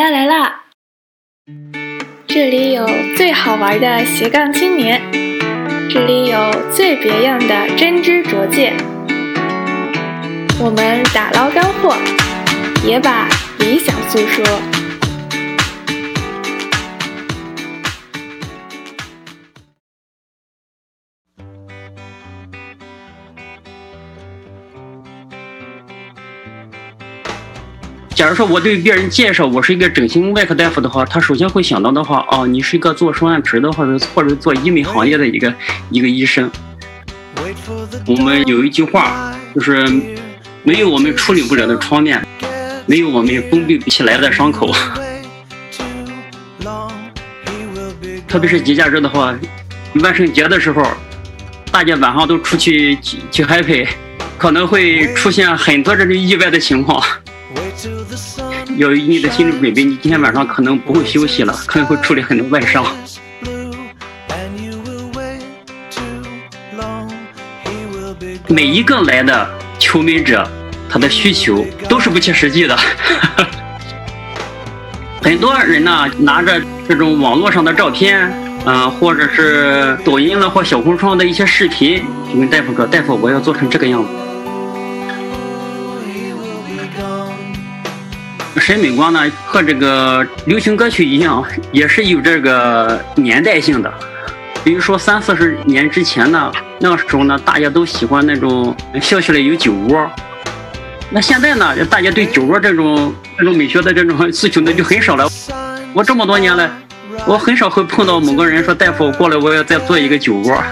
啦来啦！这里有最好玩的斜杠青年，这里有最别样的真知灼见。我们打捞干货，也把理想诉说。假如说我对别人介绍我是一个整形外科大夫的话，他首先会想到的话，哦，你是一个做双眼皮的，或者或者做医美行业的一个一个医生。我们有一句话，就是没有我们处理不了的创面，没有我们封闭不起来的伤口。特别是节假日的话，万圣节的时候，大家晚上都出去去 happy，可能会出现很多这种意外的情况。有你的心理准备，你今天晚上可能不会休息了，可能会处理很多外伤。每一个来的求美者，他的需求都是不切实际的。很多人呢，拿着这种网络上的照片，嗯，或者是抖音了或小红书上的一些视频，就跟大夫说：“大夫，我要做成这个样子。”审美观呢，和这个流行歌曲一样，也是有这个年代性的。比如说三四十年之前呢，那个时候呢，大家都喜欢那种笑起来有酒窝。那现在呢，大家对酒窝这种这种美学的这种诉求呢就很少了。我这么多年来，我很少会碰到某个人说大夫过来，我要再做一个酒窝。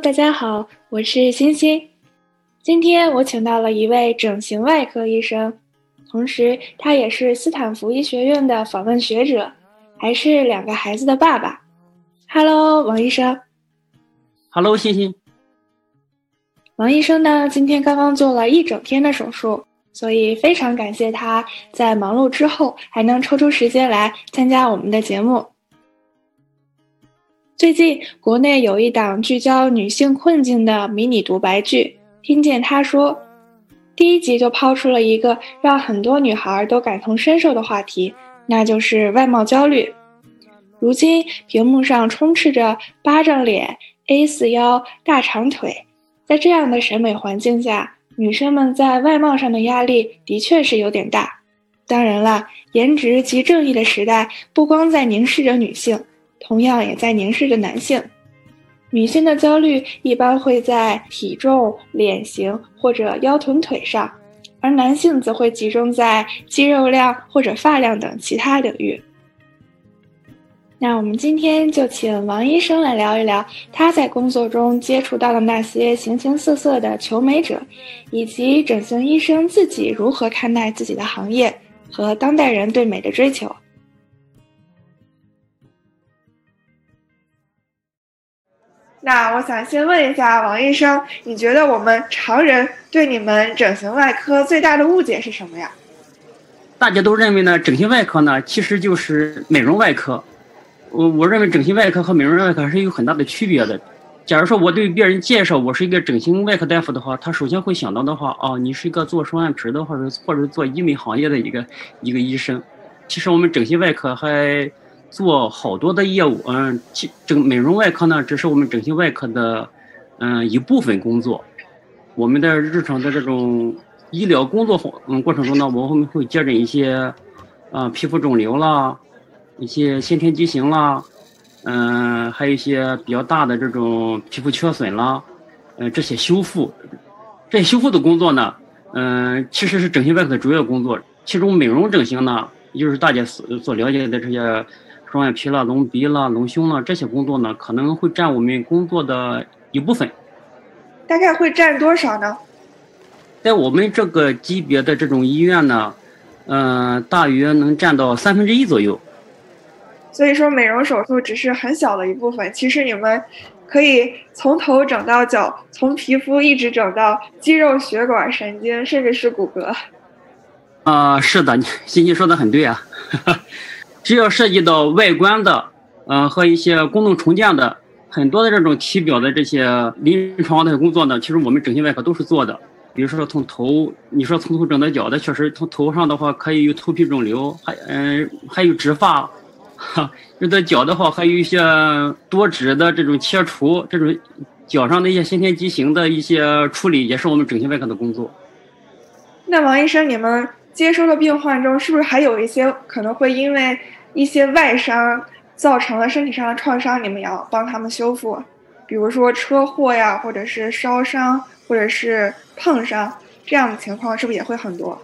大家好，我是欣欣。今天我请到了一位整形外科医生，同时他也是斯坦福医学院的访问学者，还是两个孩子的爸爸。Hello，王医生。Hello，欣欣。王医生呢，今天刚刚做了一整天的手术，所以非常感谢他在忙碌之后还能抽出时间来参加我们的节目。最近，国内有一档聚焦女性困境的迷你独白剧，听见她说，第一集就抛出了一个让很多女孩都感同身受的话题，那就是外貌焦虑。如今，屏幕上充斥着巴掌脸、A 四腰、大长腿，在这样的审美环境下，女生们在外貌上的压力的确是有点大。当然了，颜值即正义的时代，不光在凝视着女性。同样也在凝视着男性，女性的焦虑一般会在体重、脸型或者腰臀腿上，而男性则会集中在肌肉量或者发量等其他领域。那我们今天就请王医生来聊一聊他在工作中接触到的那些形形色色的求美者，以及整形医生自己如何看待自己的行业和当代人对美的追求。那我想先问一下王医生，你觉得我们常人对你们整形外科最大的误解是什么呀？大家都认为呢，整形外科呢其实就是美容外科。我我认为整形外科和美容外科是有很大的区别的。假如说我对别人介绍我是一个整形外科大夫的话，他首先会想到的话，哦，你是一个做双眼皮的，或者或者做医美行业的一个一个医生。其实我们整形外科还。做好多的业务，嗯，整美容外科呢，只是我们整形外科的，嗯，一部分工作。我们的日常的这种医疗工作嗯过程中呢，我们会接诊一些，啊，皮肤肿瘤啦，一些先天畸形啦，嗯，还有一些比较大的这种皮肤缺损啦，嗯，这些修复，这些修复的工作呢，嗯，其实是整形外科的主要工作。其中美容整形呢，也就是大家所所了解的这些。双眼皮了、隆鼻了、隆胸了，这些工作呢，可能会占我们工作的一部分。大概会占多少呢？在我们这个级别的这种医院呢，嗯，大约能占到三分之一左右。所以说，美容手术只是很小的一部分。其实你们可以从头整到脚，从皮肤一直整到肌肉、血管、神经，甚至是骨骼。啊，是的，欣欣说的很对啊。只要涉及到外观的呃和一些功能重建的很多的这种体表的这些临床的工作呢，其实我们整形外科都是做的。比如说从头，你说从头整到脚的，确实从头上的话可以有头皮肿瘤，还嗯还有植发，哈，有的脚的话还有一些多指的这种切除，这种脚上的一些先天畸形的一些处理，也是我们整形外科的工作。那王医生，你们接收的病患中，是不是还有一些可能会因为一些外伤造成了身体上的创伤，你们要帮他们修复？比如说车祸呀，或者是烧伤。或者是碰伤这样的情况是不是也会很多？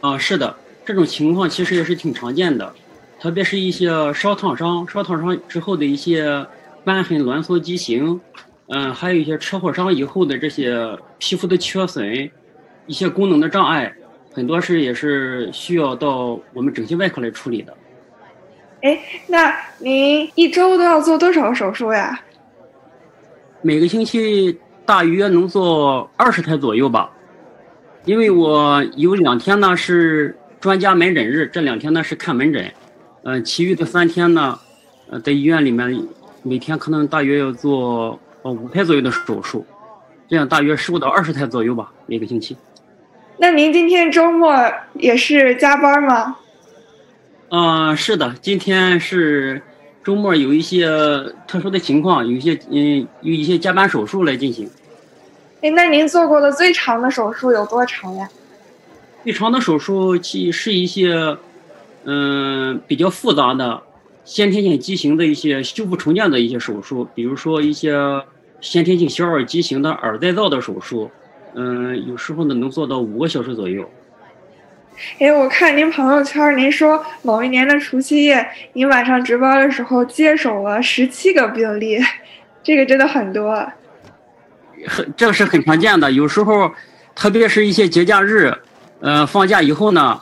啊，是的，这种情况其实也是挺常见的，特别是一些烧烫伤、烧烫伤之后的一些瘢痕、挛缩、畸形，嗯，还有一些车祸伤以后的这些皮肤的缺损，一些功能的障碍，很多是也是需要到我们整形外科来处理的。哎，那您一周都要做多少手术呀？每个星期。大约能做二十台左右吧，因为我有两天呢是专家门诊日，这两天呢是看门诊，嗯，其余的三天呢，呃，在医院里面每天可能大约要做呃五台左右的手术，这样大约十五到二十台左右吧，每个星期。那您今天周末也是加班吗？嗯，是的，今天是。周末有一些特殊的情况，有一些嗯，有一些加班手术来进行。哎，那您做过的最长的手术有多长呀？最长的手术其是一些嗯比较复杂的先天性畸形的一些修复重建的一些手术，比如说一些先天性小耳畸形的耳再造的手术，嗯，有时候呢能做到五个小时左右。哎，我看您朋友圈，您说某一年的除夕夜，您晚上值班的时候接手了十七个病例，这个真的很多。很，这个是很常见的。有时候，特别是一些节假日，呃，放假以后呢，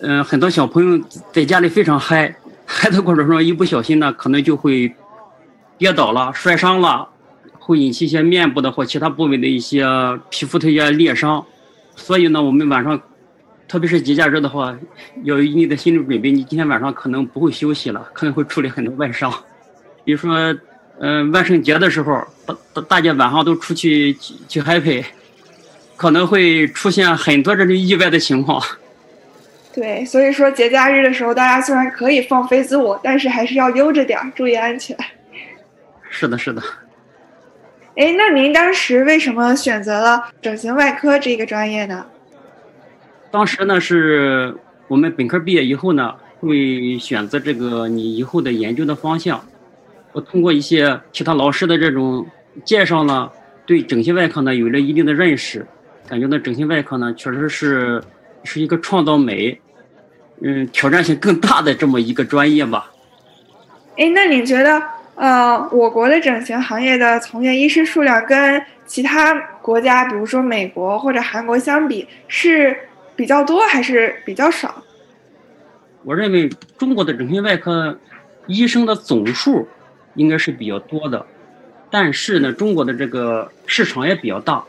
嗯，很多小朋友在家里非常嗨，嗨的过程中一不小心呢，可能就会跌倒了、摔伤了，会引起一些面部的或其他部位的一些皮肤的一些裂伤。所以呢，我们晚上。特别是节假日的话，要有一定的心理准备。你今天晚上可能不会休息了，可能会处理很多外伤。比如说，嗯，万圣节的时候，大大大家晚上都出去去 happy，可能会出现很多这种意外的情况。对，所以说节假日的时候，大家虽然可以放飞自我，但是还是要悠着点儿，注意安全。是的，是的。哎，那您当时为什么选择了整形外科这个专业呢？当时呢，是我们本科毕业以后呢，会选择这个你以后的研究的方向。我通过一些其他老师的这种介绍呢，对整形外科呢有了一定的认识，感觉呢整形外科呢确实是是一个创造美，嗯，挑战性更大的这么一个专业吧。哎，那你觉得，呃，我国的整形行业的从业医师数量跟其他国家，比如说美国或者韩国相比，是？比较多还是比较少？我认为中国的整形外科医生的总数应该是比较多的，但是呢，中国的这个市场也比较大。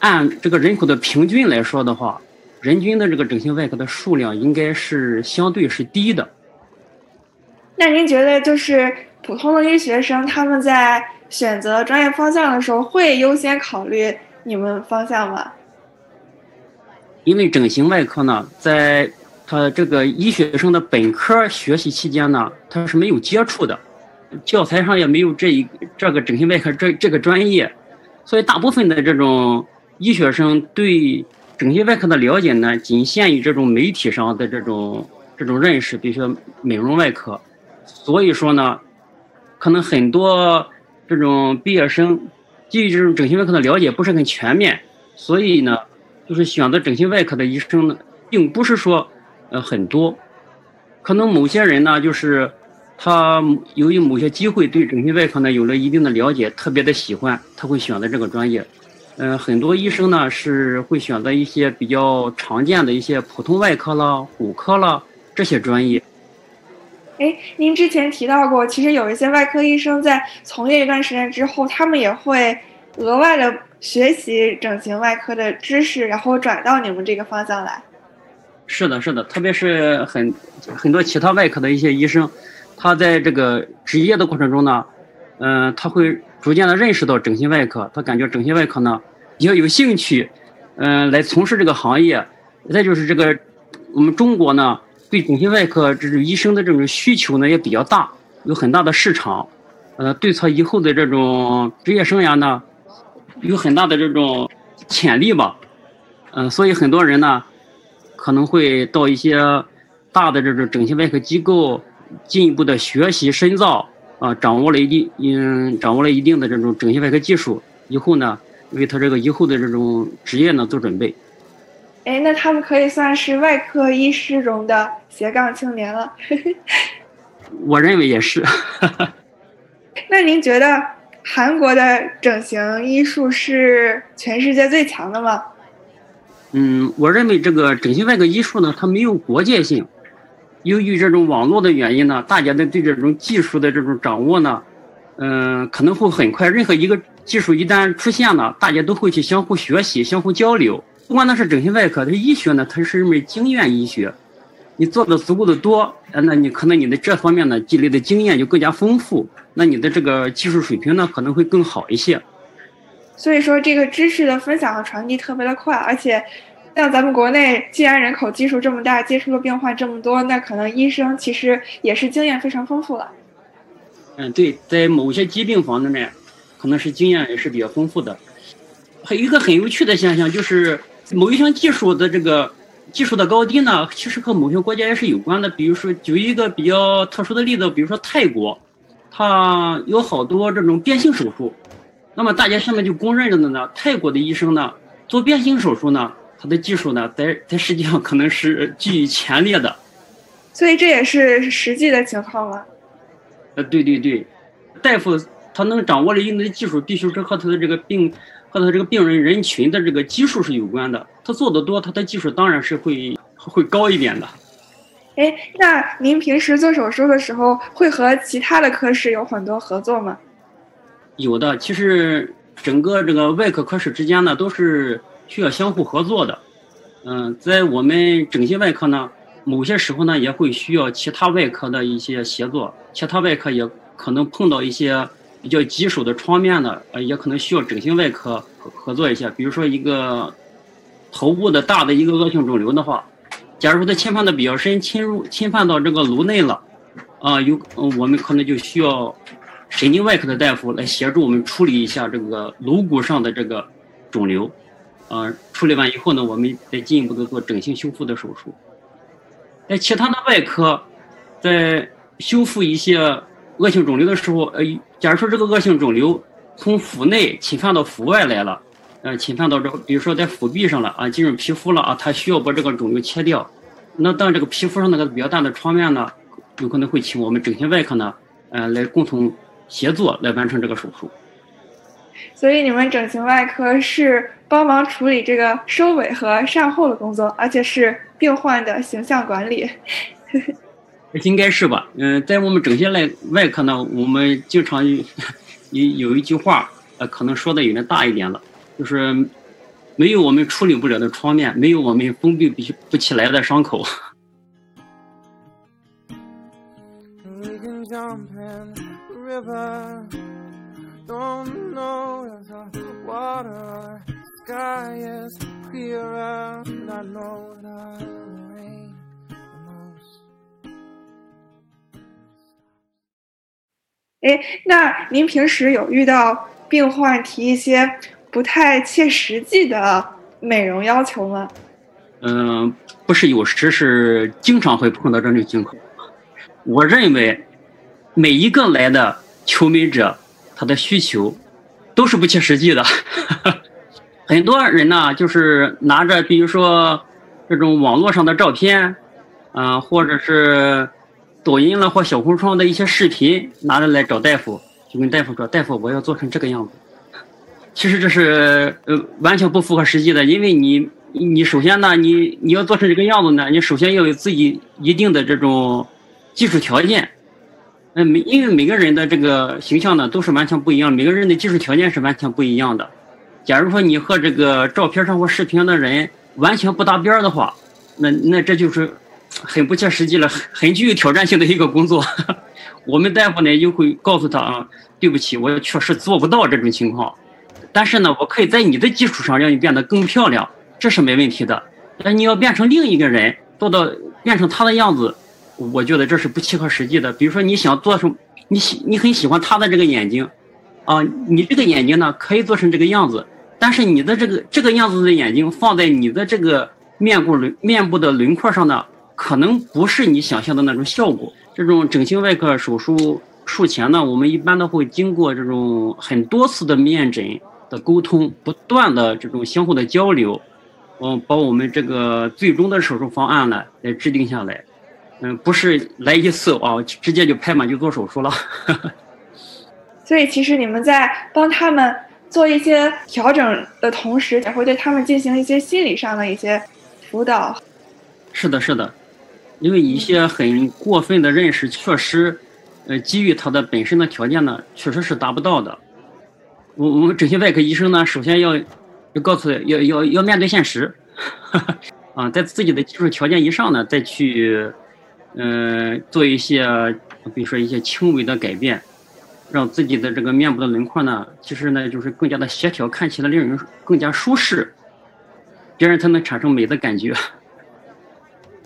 按这个人口的平均来说的话，人均的这个整形外科的数量应该是相对是低的。那您觉得，就是普通的医学生他们在选择专业方向的时候，会优先考虑你们方向吗？因为整形外科呢，在他这个医学生的本科学习期间呢，他是没有接触的，教材上也没有这一这个整形外科这这个专业，所以大部分的这种医学生对整形外科的了解呢，仅限于这种媒体上的这种这种认识，比如说美容外科，所以说呢，可能很多这种毕业生对这种整形外科的了解不是很全面，所以呢。就是选择整形外科的医生呢，并不是说，呃，很多，可能某些人呢，就是他由于某些机会对整形外科呢有了一定的了解，特别的喜欢，他会选择这个专业。嗯，很多医生呢是会选择一些比较常见的一些普通外科啦、骨科啦这些专业。哎，您之前提到过，其实有一些外科医生在从业一段时间之后，他们也会额外的。学习整形外科的知识，然后转到你们这个方向来。是的，是的，特别是很很多其他外科的一些医生，他在这个职业的过程中呢，嗯，他会逐渐的认识到整形外科，他感觉整形外科呢比较有兴趣，嗯，来从事这个行业。再就是这个，我们中国呢，对整形外科这种医生的这种需求呢也比较大，有很大的市场，呃，对他以后的这种职业生涯呢，有很大的这种潜力吧，嗯，所以很多人呢，可能会到一些大的这种整形外科机构。进一步的学习深造啊，掌握了一定嗯，掌握了一定的这种整形外科技术，以后呢，为他这个以后的这种职业呢做准备。哎，那他们可以算是外科医师中的斜杠青年了。我认为也是。那您觉得韩国的整形医术是全世界最强的吗？嗯，我认为这个整形外科医术呢，它没有国界性。由于这种网络的原因呢，大家的对这种技术的这种掌握呢，嗯，可能会很快。任何一个技术一旦出现了，大家都会去相互学习、相互交流。不管那是整形外科，它医学呢，它是一门经验医学。你做的足够的多，那你可能你的这方面呢积累的经验就更加丰富，那你的这个技术水平呢可能会更好一些。所以说，这个知识的分享和传递特别的快，而且。像咱们国内，既然人口基数这么大，接触的变化这么多，那可能医生其实也是经验非常丰富了。嗯，对，在某些疾病方面，可能是经验也是比较丰富的。还有一个很有趣的现象，就是某一项技术的这个技术的高低呢，其实和某些国家也是有关的。比如说，举一个比较特殊的例子，比如说泰国，它有好多这种变性手术。那么大家现在就公认着的呢，泰国的医生呢，做变性手术呢。他的技术呢，在在世界上可能是居于前列的，所以这也是实际的情况了。呃，对对对，大夫他能掌握了一定的技术，必须是和他的这个病和他这个病人人群的这个基数是有关的。他做的多，他的技术当然是会会高一点的。哎，那您平时做手术的时候，会和其他的科室有很多合作吗？有的，其实整个这个外科科室之间呢，都是。需要相互合作的，嗯，在我们整形外科呢，某些时候呢也会需要其他外科的一些协作，其他外科也可能碰到一些比较棘手的创面的，呃，也可能需要整形外科合合作一下。比如说一个头部的大的一个恶性肿瘤的话，假如说它侵犯的比较深，侵入侵犯到这个颅内了，啊，有我们可能就需要神经外科的大夫来协助我们处理一下这个颅骨上的这个肿瘤。呃，处理完以后呢，我们再进一步的做整形修复的手术。在其他的外科，在修复一些恶性肿瘤的时候，呃，假如说这个恶性肿瘤从腹内侵犯到腹外来了，呃，侵犯到这，比如说在腹壁上了啊，进入皮肤了啊，它需要把这个肿瘤切掉。那当这个皮肤上那个比较大的创面呢，有可能会请我们整形外科呢，呃，来共同协作来完成这个手术。所以你们整形外科是帮忙处理这个收尾和善后的工作，而且是病患的形象管理。应该是吧？嗯，在我们整形外外科呢，我们经常有有一句话，呃，可能说的有点大一点了，就是没有我们处理不了的创面，没有我们封闭不不起来的伤口。哎，那您平时有遇到病患提一些不太切实际的美容要求吗？嗯，不是有时是经常会碰到这种情况。我认为每一个来的求美者，他的需求都是不切实际的。很多人呢，就是拿着比如说这种网络上的照片，啊，或者是。抖音了或小红书上的一些视频拿着来找大夫，就跟大夫说：“大夫，我要做成这个样子。”其实这是呃完全不符合实际的，因为你你首先呢，你你要做成这个样子呢，你首先要有自己一定的这种技术条件。嗯，每因为每个人的这个形象呢都是完全不一样，每个人的技术条件是完全不一样的。假如说你和这个照片上或视频的人完全不搭边的话，那那这就是。很不切实际了，很具有挑战性的一个工作。我们大夫呢又会告诉他啊，对不起，我确实做不到这种情况，但是呢，我可以在你的基础上让你变得更漂亮，这是没问题的。但你要变成另一个人，做到变成他的样子，我觉得这是不切合实际的。比如说你想做成，你喜你很喜欢他的这个眼睛，啊，你这个眼睛呢可以做成这个样子，但是你的这个这个样子的眼睛放在你的这个面部轮面部的轮廓上呢，可能不是你想象的那种效果。这种整形外科手术术前呢，我们一般都会经过这种很多次的面诊的沟通，不断的这种相互的交流，嗯，把我们这个最终的手术方案呢来制定下来。嗯，不是来一次啊，直接就拍板就做手术了。所以，其实你们在帮他们做一些调整的同时，也会对他们进行一些心理上的一些辅导。是的，是的。因为一些很过分的认识，确实，呃，基于他的本身的条件呢，确实是达不到的。我我们整形外科医生呢，首先要要告诉要要要面对现实，啊，在自己的技术条件以上呢，再去，嗯，做一些，比如说一些轻微的改变，让自己的这个面部的轮廓呢，其实呢，就是更加的协调，看起来令人更加舒适，别人才能产生美的感觉。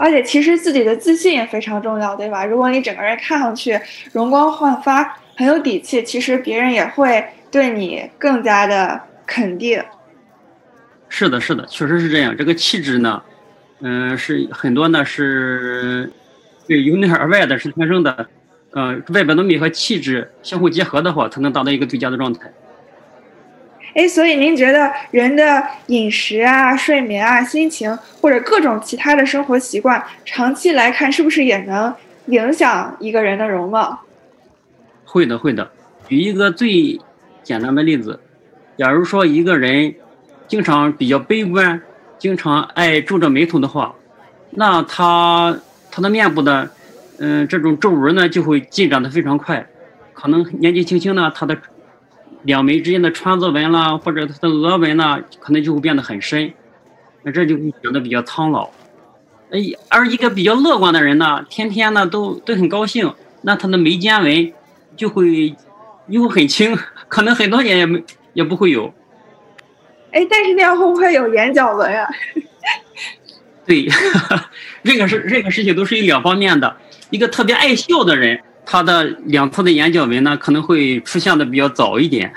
而且其实自己的自信也非常重要，对吧？如果你整个人看上去容光焕发、很有底气，其实别人也会对你更加的肯定。是的，是的，确实是这样。这个气质呢，嗯，是很多呢是，对由内而外的，是天生的。嗯，外表的美和气质相互结合的话，才能达到一个最佳的状态。哎，所以您觉得人的饮食啊、睡眠啊、心情或者各种其他的生活习惯，长期来看是不是也能影响一个人的容貌？会的，会的。举一个最简单的例子，假如说一个人经常比较悲观，经常爱皱着眉头的话，那他他的面部的嗯这种皱纹呢就会进展的非常快，可能年纪轻轻呢他的。两眉之间的川字纹啦，或者他的额纹呢，可能就会变得很深，那这就会显得比较苍老。哎，而一个比较乐观的人呢，天天呢都都很高兴，那他的眉间纹就会又很轻，可能很多年也没也不会有。哎，但是那样会不会有眼角纹啊？对，这个是这个事情都是有两方面的，一个特别爱笑的人。他的两侧的眼角纹呢，可能会出现的比较早一点，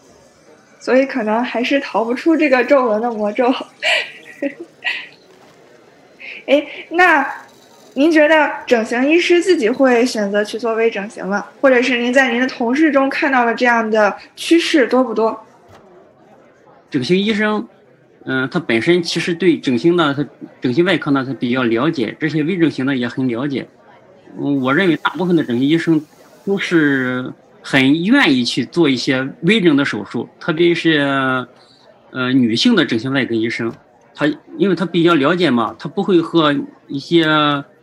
所以可能还是逃不出这个皱纹的魔咒。哎，那您觉得整形医师自己会选择去做微整形吗？或者是您在您的同事中看到了这样的趋势多不多？整形医生，嗯，他本身其实对整形呢，他整形外科呢，他比较了解，这些微整形呢也很了解。我认为大部分的整形医生都是很愿意去做一些微整的手术，特别是呃女性的整形外科医生，他因为他比较了解嘛，他不会和一些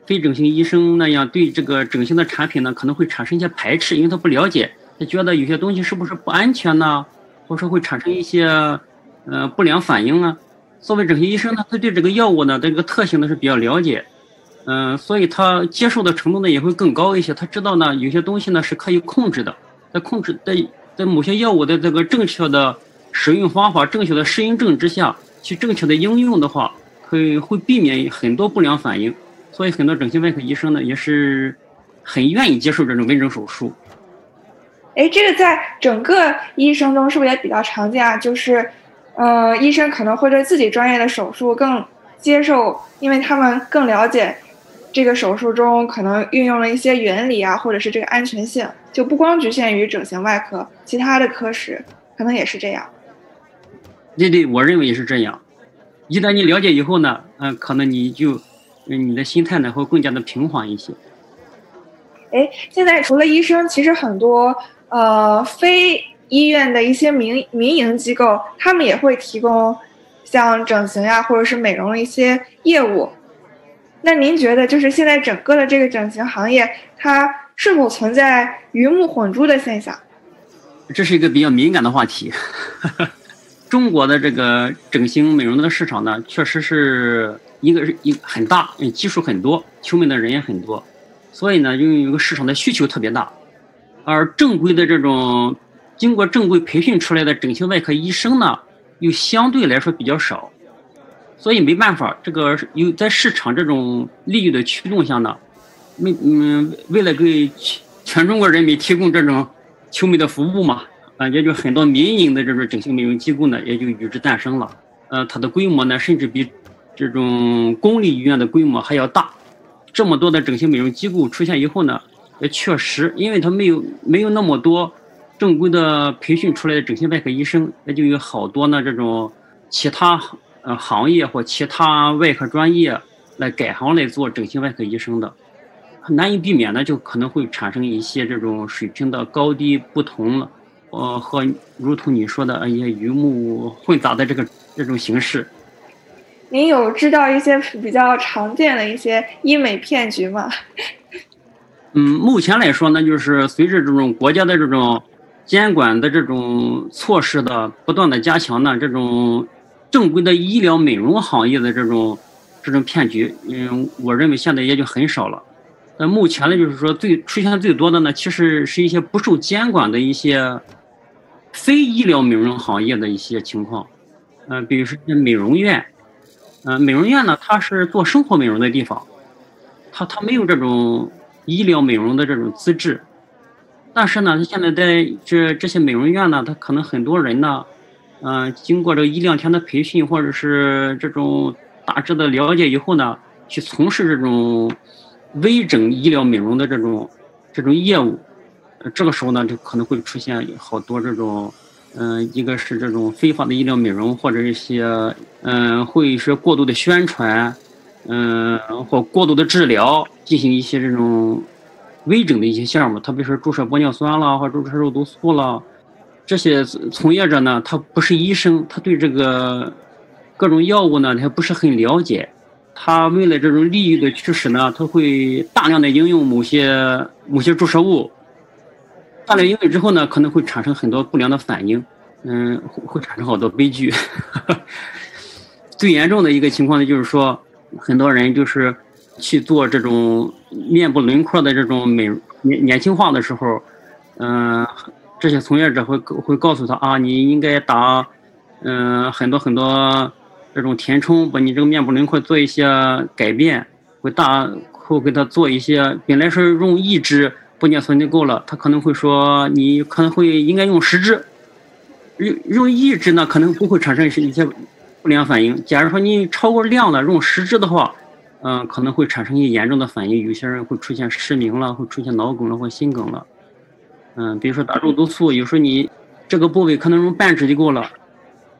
非整形医生那样对这个整形的产品呢可能会产生一些排斥，因为他不了解，他觉得有些东西是不是不安全呢，或者说会产生一些呃不良反应啊。作为整形医生呢，他对这个药物呢这个特性呢是比较了解。嗯，所以他接受的程度呢也会更高一些。他知道呢，有些东西呢是可以控制的，在控制在在某些药物的这个正确的使用方法、正确的适应症之下去正确的应用的话，可以会避免很多不良反应。所以很多整形外科医生呢也是很愿意接受这种微整手术。哎，这个在整个医生中是不是也比较常见啊？就是，呃，医生可能会对自己专业的手术更接受，因为他们更了解。这个手术中可能运用了一些原理啊，或者是这个安全性，就不光局限于整形外科，其他的科室可能也是这样。对对，我认为也是这样。一旦你了解以后呢，嗯，可能你就，你的心态呢会更加的平缓一些。哎，现在除了医生，其实很多呃非医院的一些民民营机构，他们也会提供像整形呀或者是美容的一些业务。那您觉得，就是现在整个的这个整形行业，它是否存在鱼目混珠的现象？这是一个比较敏感的话题。中国的这个整形美容的市场呢，确实是一个是一很大，嗯，基数很多，求美的人也很多，所以呢，就有一个市场的需求特别大，而正规的这种经过正规培训出来的整形外科医生呢，又相对来说比较少，所以没办法，这个有在市场这种利益的驱动下呢，没嗯，为了给全中国人民提供这种求美的服务嘛，啊，也就很多民营的这种整形美容机构呢，也就与之诞生了。呃，它的规模呢，甚至比这种公立医院的规模还要大。这么多的整形美容机构出现以后呢，也确实，因为它没有没有那么多正规的培训出来的整形外科医生，那就有好多呢这种其他呃行业或其他外科专业来改行来做整形外科医生的，难以避免的，就可能会产生一些这种水平的高低不同了。呃，和如同你说的一些鱼目混杂的这个这种形式，您有知道一些比较常见的一些医美骗局吗？嗯，目前来说呢，就是随着这种国家的这种监管的这种措施的不断的加强呢，这种正规的医疗美容行业的这种这种骗局，嗯，我认为现在也就很少了。那目前呢，就是说最出现最多的呢，其实是一些不受监管的一些。非医疗美容行业的一些情况，嗯，比如说美容院，嗯，美容院呢，它是做生活美容的地方，它它没有这种医疗美容的这种资质，但是呢，它现在在这这些美容院呢，它可能很多人呢，嗯，经过这一两天的培训或者是这种大致的了解以后呢，去从事这种微整医疗美容的这种这种业务。这个时候呢，就可能会出现好多这种，嗯，一个是这种非法的医疗美容，或者一些，嗯，会是过度的宣传，嗯，或过度的治疗，进行一些这种微整的一些项目，特别是注射玻尿酸了，或注射肉毒素了，这些从业者呢，他不是医生，他对这个各种药物呢，他不是很了解，他为了这种利益的驱使呢，他会大量的应用某些某些注射物。大量应用之后呢，可能会产生很多不良的反应，嗯，会会产生好多悲剧。最严重的一个情况呢，就是说，很多人就是去做这种面部轮廓的这种美年年轻化的时候，嗯，这些从业者会会告诉他啊，你应该打，嗯，很多很多这种填充，把你这个面部轮廓做一些改变，会大会给他做一些，本来是用一支。玻尿酸就够了，他可能会说你可能会应该用十支，用用一支呢可能不会产生一些不良反应。假如说你超过量了，用十支的话，嗯，可能会产生一些严重的反应，有些人会出现失明了，会出现脑梗了或心梗了。嗯，比如说打肉毒素，有时候你这个部位可能用半支就够了。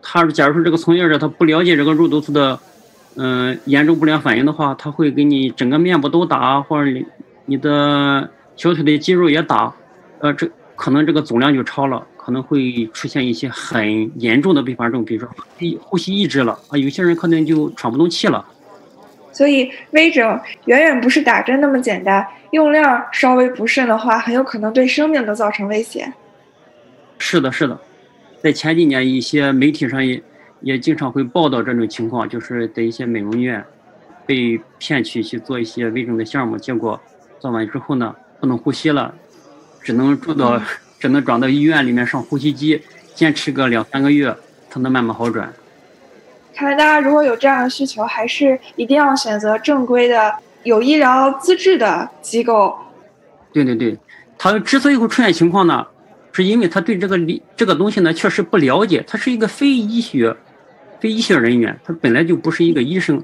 他假如说这个从业者他不了解这个肉毒素的嗯严重不良反应的话，他会给你整个面部都打，或者你你的。小腿的肌肉也打，呃，这可能这个总量就超了，可能会出现一些很严重的并发症，比如说呼吸抑制了啊，有些人可能就喘不动气了。所以微整远远不是打针那么简单，用量稍微不慎的话，很有可能对生命都造成威胁。是的，是的，在前几年一些媒体上也也经常会报道这种情况，就是在一些美容院被骗去去做一些微整的项目，结果做完之后呢。不能呼吸了，只能住到，只能转到医院里面上呼吸机，坚持个两三个月，才能慢慢好转。看来大家如果有这样的需求，还是一定要选择正规的、有医疗资质的机构。对对对，他之所以会出现情况呢，是因为他对这个理这个东西呢确实不了解，他是一个非医学、非医学人员，他本来就不是一个医生，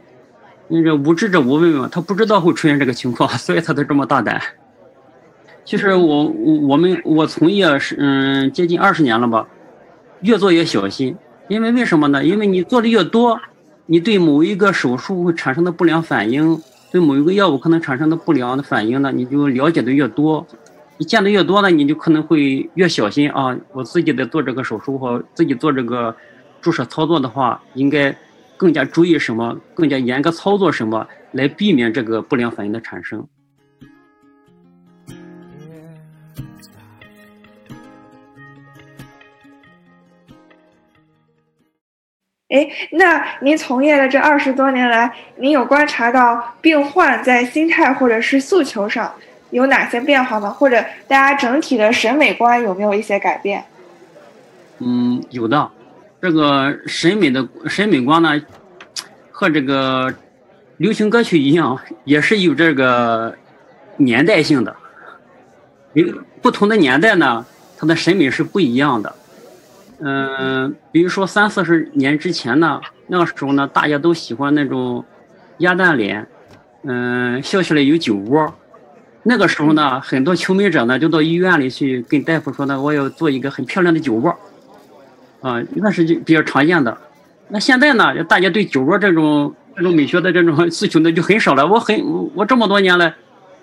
那个无知者无畏嘛，他不知道会出现这个情况，所以他才这么大胆。其实我我我们我从业是嗯接近二十年了吧，越做越小心，因为为什么呢？因为你做的越多，你对某一个手术会产生的不良反应，对某一个药物可能产生的不良的反应呢，你就了解的越多，你见的越多呢，你就可能会越小心啊。我自己在做这个手术或自己做这个注射操作的话，应该更加注意什么，更加严格操作什么，来避免这个不良反应的产生。哎，那您从业的这二十多年来，您有观察到病患在心态或者是诉求上有哪些变化吗？或者大家整体的审美观有没有一些改变？嗯，有的。这个审美的审美观呢，和这个流行歌曲一样，也是有这个年代性的。有不同的年代呢，它的审美是不一样的。嗯，比如说三四十年之前呢，那个时候呢，大家都喜欢那种鸭蛋脸，嗯，笑起来有酒窝。那个时候呢，很多求美者呢，就到医院里去跟大夫说呢，我要做一个很漂亮的酒窝。啊，那是就比较常见的。那现在呢，大家对酒窝这种这种美学的这种 诉求呢，就很少了。我很我这么多年来，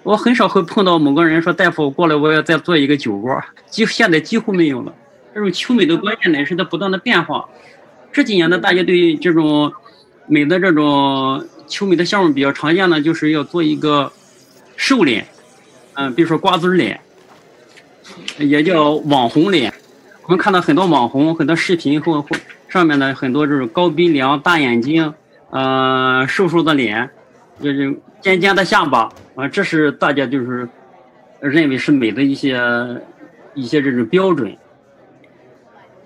我很少会碰到某个人说大夫过来，我要再做一个酒窝，几现在几乎没有了。这种求美的观念呢是在不断的变化。这几年呢，大家对这种美的这种求美的项目比较常见呢，就是要做一个瘦脸，嗯，比如说瓜子脸，也叫网红脸。我们看到很多网红，很多视频或或上面的很多这种高鼻梁、大眼睛，呃，瘦瘦的脸，就是尖尖的下巴，啊，这是大家就是认为是美的一些一些这种标准。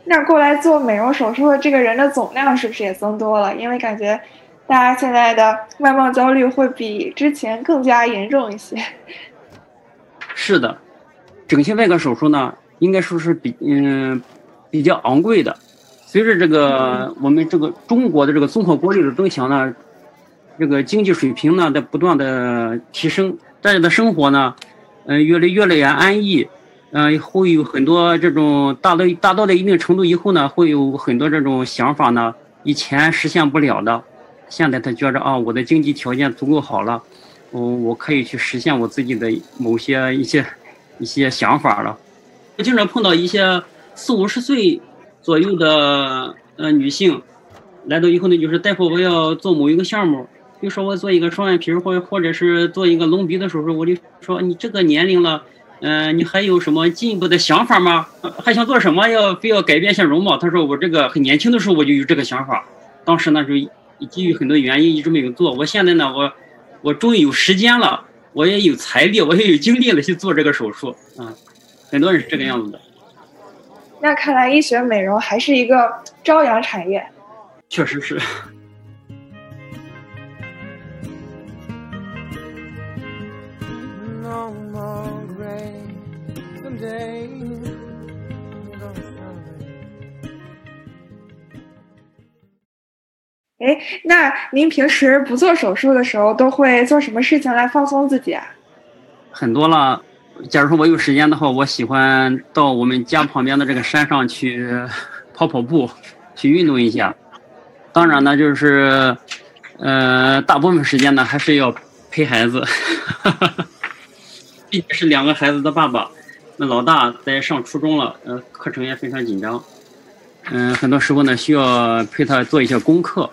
那过来做美容手术的这个人的总量是不是也增多了？因为感觉大家现在的外貌焦虑会比之前更加严重一些。是的，整形外科手术呢？应该说是比嗯比较昂贵的，随着这个我们这个中国的这个综合国力的增强呢，这个经济水平呢在不断的提升，大家的生活呢，嗯越来越来越安逸，嗯会有很多这种达到达到了一定程度以后呢，会有很多这种想法呢，以前实现不了的，现在他觉着啊我的经济条件足够好了，嗯我可以去实现我自己的某些一些一些想法了。我经常碰到一些四五十岁左右的呃女性，来到以后呢，就是大夫，我要做某一个项目，比如说我做一个双眼皮或或者是做一个隆鼻的手术，我就说你这个年龄了，嗯，你还有什么进一步的想法吗？还想做什么？要非要改变一下容貌？他说我这个很年轻的时候我就有这个想法，当时呢就基于很多原因一直没有做。我现在呢，我我终于有时间了，我也有财力，我也有精力了去做这个手术嗯。很多人是这个样子的，那看来医学美容还是一个朝阳产业。确实是。哎，那您平时不做手术的时候，都会做什么事情来放松自己啊？很多了。假如说我有时间的话，我喜欢到我们家旁边的这个山上去 跑跑步，去运动一下。当然呢，就是，呃，大部分时间呢还是要陪孩子，毕竟是两个孩子的爸爸。那老大在上初中了，呃，课程也非常紧张，嗯，很多时候呢需要陪他做一些功课。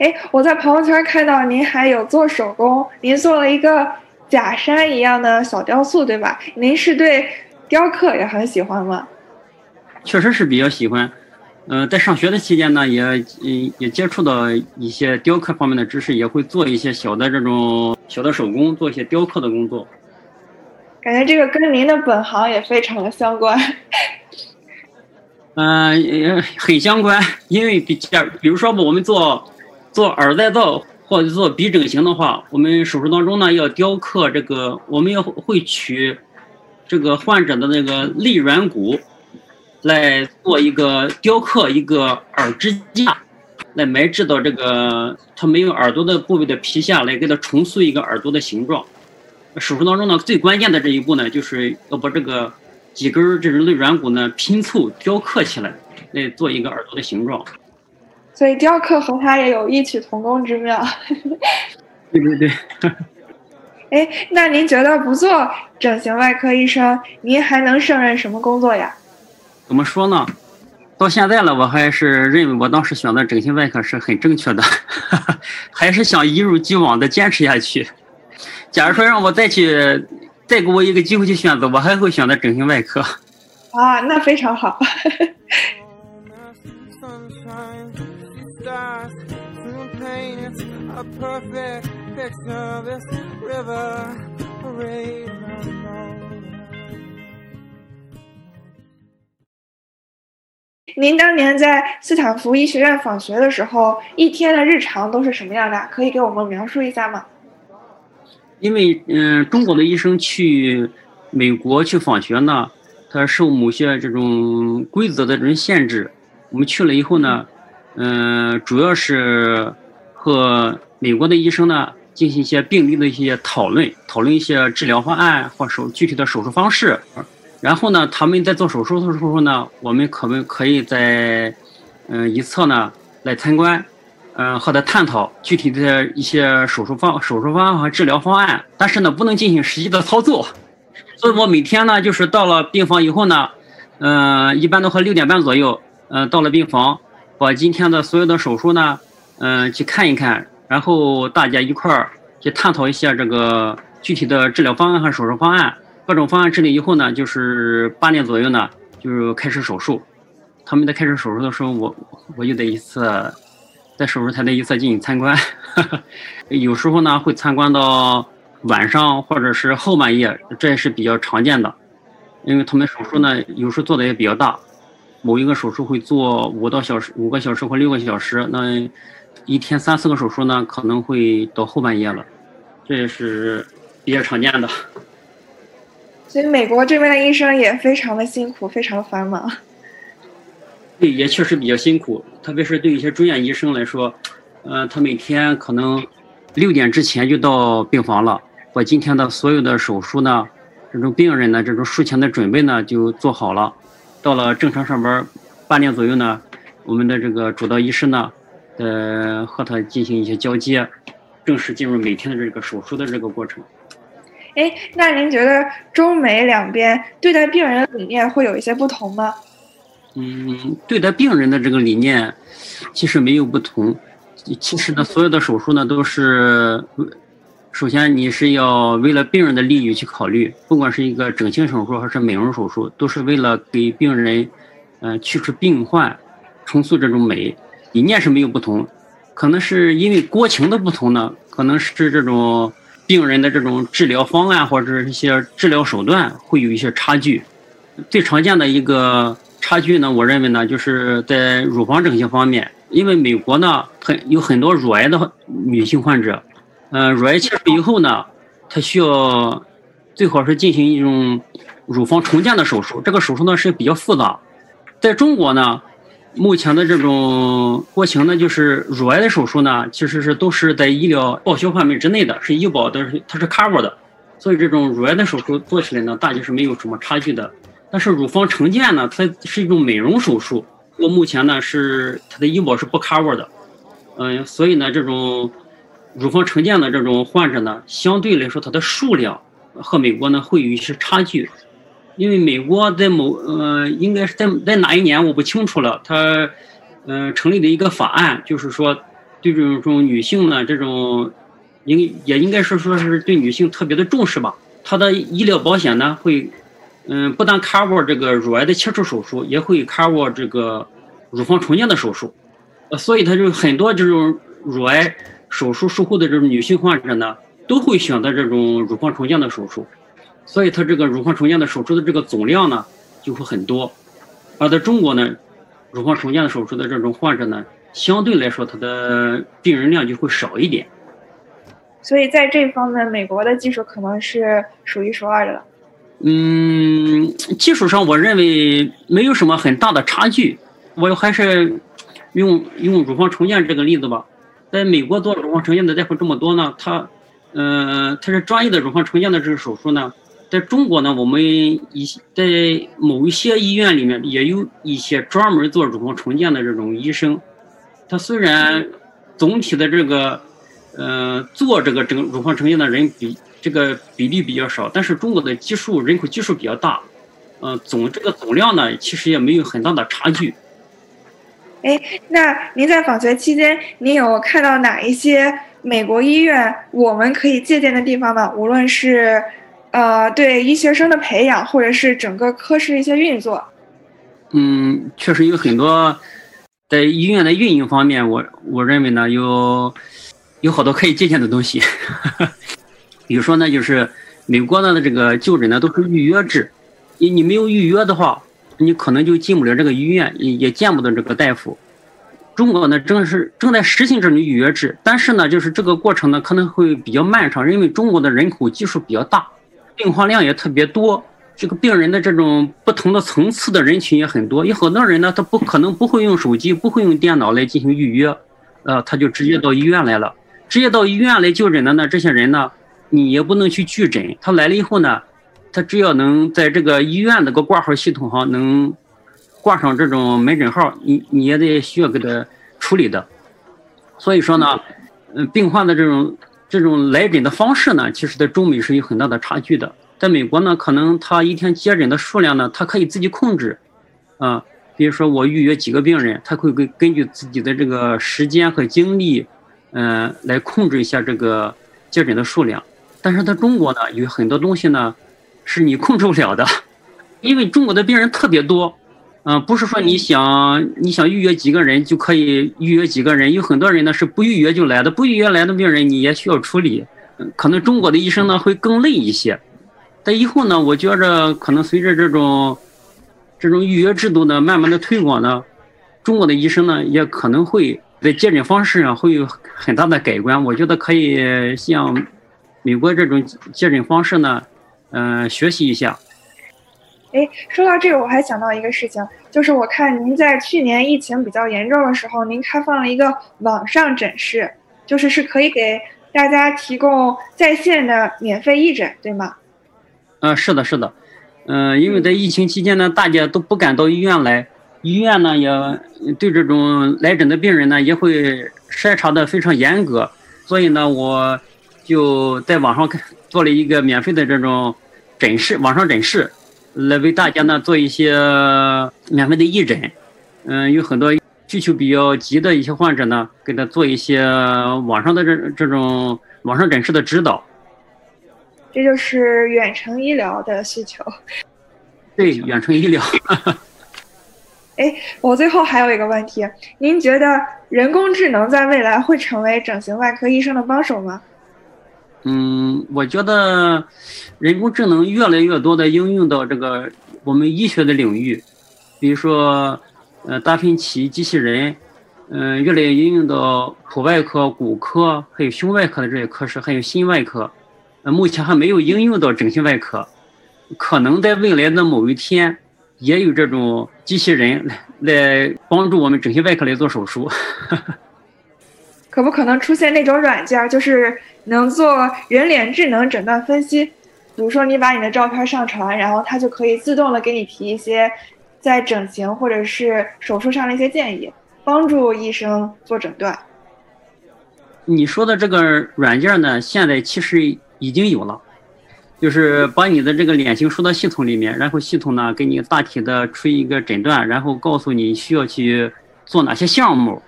哎，我在朋友圈看到您还有做手工，您做了一个。假山一样的小雕塑，对吧？您是对雕刻也很喜欢吗？确实是比较喜欢。嗯，在上学的期间呢，也嗯也接触到一些雕刻方面的知识，也会做一些小的这种小的手工，做一些雕刻的工作。感觉这个跟您的本行也非常的相关。嗯，也很相关，因为比较，比如说吧，我们做做耳再造。或者做鼻整形的话，我们手术当中呢要雕刻这个，我们要会取这个患者的那个肋软骨来做一个雕刻一个耳支架，来埋置到这个他没有耳朵的部位的皮下来给他重塑一个耳朵的形状。手术当中呢最关键的这一步呢，就是要把这个几根这种肋软骨呢拼凑雕刻起来，来做一个耳朵的形状。所以雕刻和它也有异曲同工之妙。对 对对。哎，那您觉得不做整形外科医生，您还能胜任什么工作呀？怎么说呢？到现在了，我还是认为我当时选择整形外科是很正确的，还是想一如既往的坚持下去。假如说让我再去，再给我一个机会去选择，我还会选择整形外科。啊，那非常好。您当年在斯坦福医学院访学的时候，一天的日常都是什么样的？可以给我们描述一下吗？因为嗯，中国的医生去美国去访学呢，他受某些这种规则的这种限制。我们去了以后呢，嗯，主要是和美国的医生呢进行一些病例的一些讨论，讨论一些治疗方案或手具体的手术方式。然后呢，他们在做手术的时候呢，我们可不可以在嗯一侧呢来参观，嗯和他探讨具体的一些手术方、手术方案和治疗方案。但是呢，不能进行实际的操作。所以我每天呢，就是到了病房以后呢，嗯，一般都和六点半左右，嗯，到了病房，把今天的所有的手术呢，嗯，去看一看，然后大家一块儿去探讨一下这个具体的治疗方案和手术方案。各种方案制定以后呢，就是八点左右呢，就是开始手术。他们在开始手术的时候，我我就得一次在手术台的一侧进行参观。有时候呢，会参观到晚上或者是后半夜，这也是比较常见的。因为他们手术呢，有时候做的也比较大，某一个手术会做五到小时、五个小时或六个小时，那一天三四个手术呢，可能会到后半夜了，这也是比较常见的。所以美国这边的医生也非常的辛苦，非常繁忙。对，也确实比较辛苦，特别是对一些住院医生来说，呃，他每天可能六点之前就到病房了，把今天的所有的手术呢，这种病人呢，这种术前的准备呢就做好了。到了正常上班八点左右呢，我们的这个主刀医师呢，呃，和他进行一些交接，正式进入每天的这个手术的这个过程。哎，那您觉得中美两边对待病人的理念会有一些不同吗？嗯，对待病人的这个理念其实没有不同。其实呢，所有的手术呢都是，首先你是要为了病人的利益去考虑，不管是一个整形手术还是美容手术，都是为了给病人，嗯，去除病患，重塑这种美。理念是没有不同，可能是因为国情的不同呢，可能是这种。病人的这种治疗方案或者一些治疗手段会有一些差距。最常见的一个差距呢，我认为呢，就是在乳房整形方面。因为美国呢，很有很多乳癌的女性患者，嗯，乳癌切除以后呢，她需要最好是进行一种乳房重建的手术。这个手术呢是比较复杂。在中国呢。目前的这种国情呢，就是乳癌的手术呢，其实是都是在医疗报销范围之内的，是医保的，它是 cover 的，所以这种乳癌的手术做起来呢，大体是没有什么差距的。但是乳房重建呢，它是一种美容手术，我目前呢是它的医保是不 cover 的，嗯，所以呢，这种乳房重建的这种患者呢，相对来说它的数量和美国呢会有一些差距。因为美国在某呃，应该是在在哪一年我不清楚了，它嗯成立的一个法案，就是说对这种女性呢，这种应也应该是说是对女性特别的重视吧。它的医疗保险呢会嗯不但 cover 这个乳癌的切除手术，也会 cover 这个乳房重建的手术，呃，所以他就很多这种乳癌手术术后的这种女性患者呢，都会选择这种乳房重建的手术。所以，他这个乳房重建的手术的这个总量呢，就会很多。而在中国呢，乳房重建的手术的这种患者呢，相对来说，他的病人量就会少一点。所以，在这方面，美国的技术可能是数一数二的了。嗯，技术上我认为没有什么很大的差距。我还是用用乳房重建这个例子吧。在美国做乳房重建的大夫这么多呢，他，嗯，他是专业的乳房重建的这个手术呢。在中国呢，我们一在某一些医院里面也有一些专门做乳房重建的这种医生。他虽然总体的这个，呃，做这个整乳房重建的人比这个比例比较少，但是中国的基数人口基数比较大，嗯，总这个总量呢，其实也没有很大的差距。哎，那您在访学期间，您有看到哪一些美国医院我们可以借鉴的地方吗？无论是。呃，对医学生的培养，或者是整个科室一些运作，嗯，确实有很多在医院的运营方面，我我认为呢，有有好多可以借鉴的东西。比如说呢，就是美国的这个就诊呢都是预约制，你你没有预约的话，你可能就进不了这个医院，也也见不到这个大夫。中国呢正是正在实行这种预约制，但是呢，就是这个过程呢可能会比较漫长，因为中国的人口基数比较大，病患量也特别多，这个病人的这种不同的层次的人群也很多，有很多人呢他不可能不会用手机，不会用电脑来进行预约，呃，他就直接到医院来了，直接到医院来就诊的呢，这些人呢，你也不能去拒诊，他来了以后呢，他只要能在这个医院这个挂号系统上能。挂上这种门诊号，你你也得需要给他处理的，所以说呢，嗯，病患的这种这种来诊的方式呢，其实在中美是有很大的差距的。在美国呢，可能他一天接诊的数量呢，他可以自己控制，啊，比如说我预约几个病人，他会根根据自己的这个时间和精力，嗯，来控制一下这个接诊的数量。但是在中国呢，有很多东西呢，是你控制不了的，因为中国的病人特别多。嗯，不是说你想你想预约几个人就可以预约几个人，有很多人呢是不预约就来的，不预约来的病人你也需要处理。可能中国的医生呢会更累一些，但以后呢，我觉着可能随着这种这种预约制度呢慢慢的推广呢，中国的医生呢也可能会在接诊方式上会有很大的改观。我觉得可以向美国这种接诊方式呢，嗯，学习一下。哎，说到这个，我还想到一个事情，就是我看您在去年疫情比较严重的时候，您开放了一个网上诊室，就是是可以给大家提供在线的免费义诊，对吗？嗯，是的，是的，嗯，因为在疫情期间呢，大家都不敢到医院来，医院呢也对这种来诊的病人呢也会筛查的非常严格，所以呢，我就在网上开做了一个免费的这种诊室，网上诊室。来为大家呢做一些免费的义诊，嗯，有很多需求比较急的一些患者呢，给他做一些网上的这这种网上诊室的指导。这就是远程医疗的需求。对，远程医疗。哎，我最后还有一个问题，您觉得人工智能在未来会成为整形外科医生的帮手吗？嗯，我觉得人工智能越来越多的应用到这个我们医学的领域，比如说，呃，达芬奇机器人，嗯，越来越应用到普外科、骨科，还有胸外科的这些科室，还有心外科，呃，目前还没有应用到整形外科，可能在未来的某一天，也有这种机器人来来帮助我们整形外科来做手术。可不可能出现那种软件，就是能做人脸智能诊断分析？比如说，你把你的照片上传，然后它就可以自动的给你提一些在整形或者是手术上的一些建议，帮助医生做诊断。你说的这个软件呢，现在其实已经有了，就是把你的这个脸型输到系统里面，然后系统呢给你大体的出一个诊断，然后告诉你需要去做哪些项目。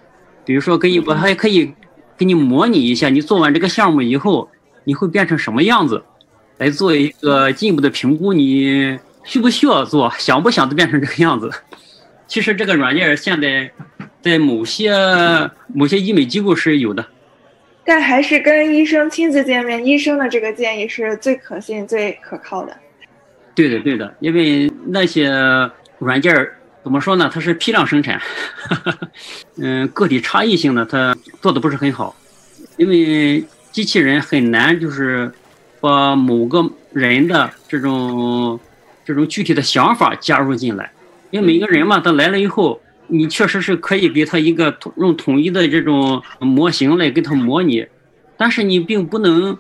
比如说，可以我还可以给你模拟一下，你做完这个项目以后，你会变成什么样子，来做一个进一步的评估。你需不需要做，想不想都变成这个样子？其实这个软件现在在某些某些医美机构是有的，但还是跟医生亲自见面，医生的这个建议是最可信、最可靠的。对的，对的，因为那些软件怎么说呢？它是批量生产，嗯，个体差异性呢，它做的不是很好，因为机器人很难就是把某个人的这种这种具体的想法加入进来，因为每个人嘛，他来了以后，你确实是可以给他一个用统一的这种模型来给他模拟，但是你并不能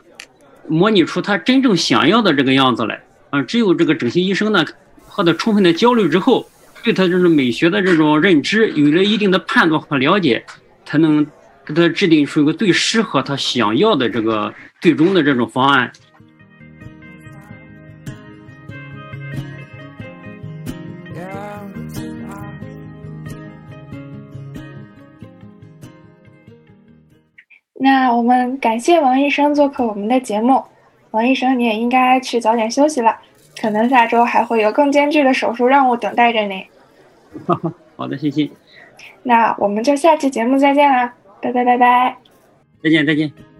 模拟出他真正想要的这个样子来啊！只有这个整形医生呢和他充分的交流之后。对他这种美学的这种认知有了一定的判断和了解，才能给他制定出一个最适合他想要的这个最终的这种方案。那我们感谢王医生做客我们的节目。王医生，你也应该去早点休息了。可能下周还会有更艰巨的手术任务等待着你。好的，谢谢。那我们就下期节目再见啦，拜拜拜拜。再见再见。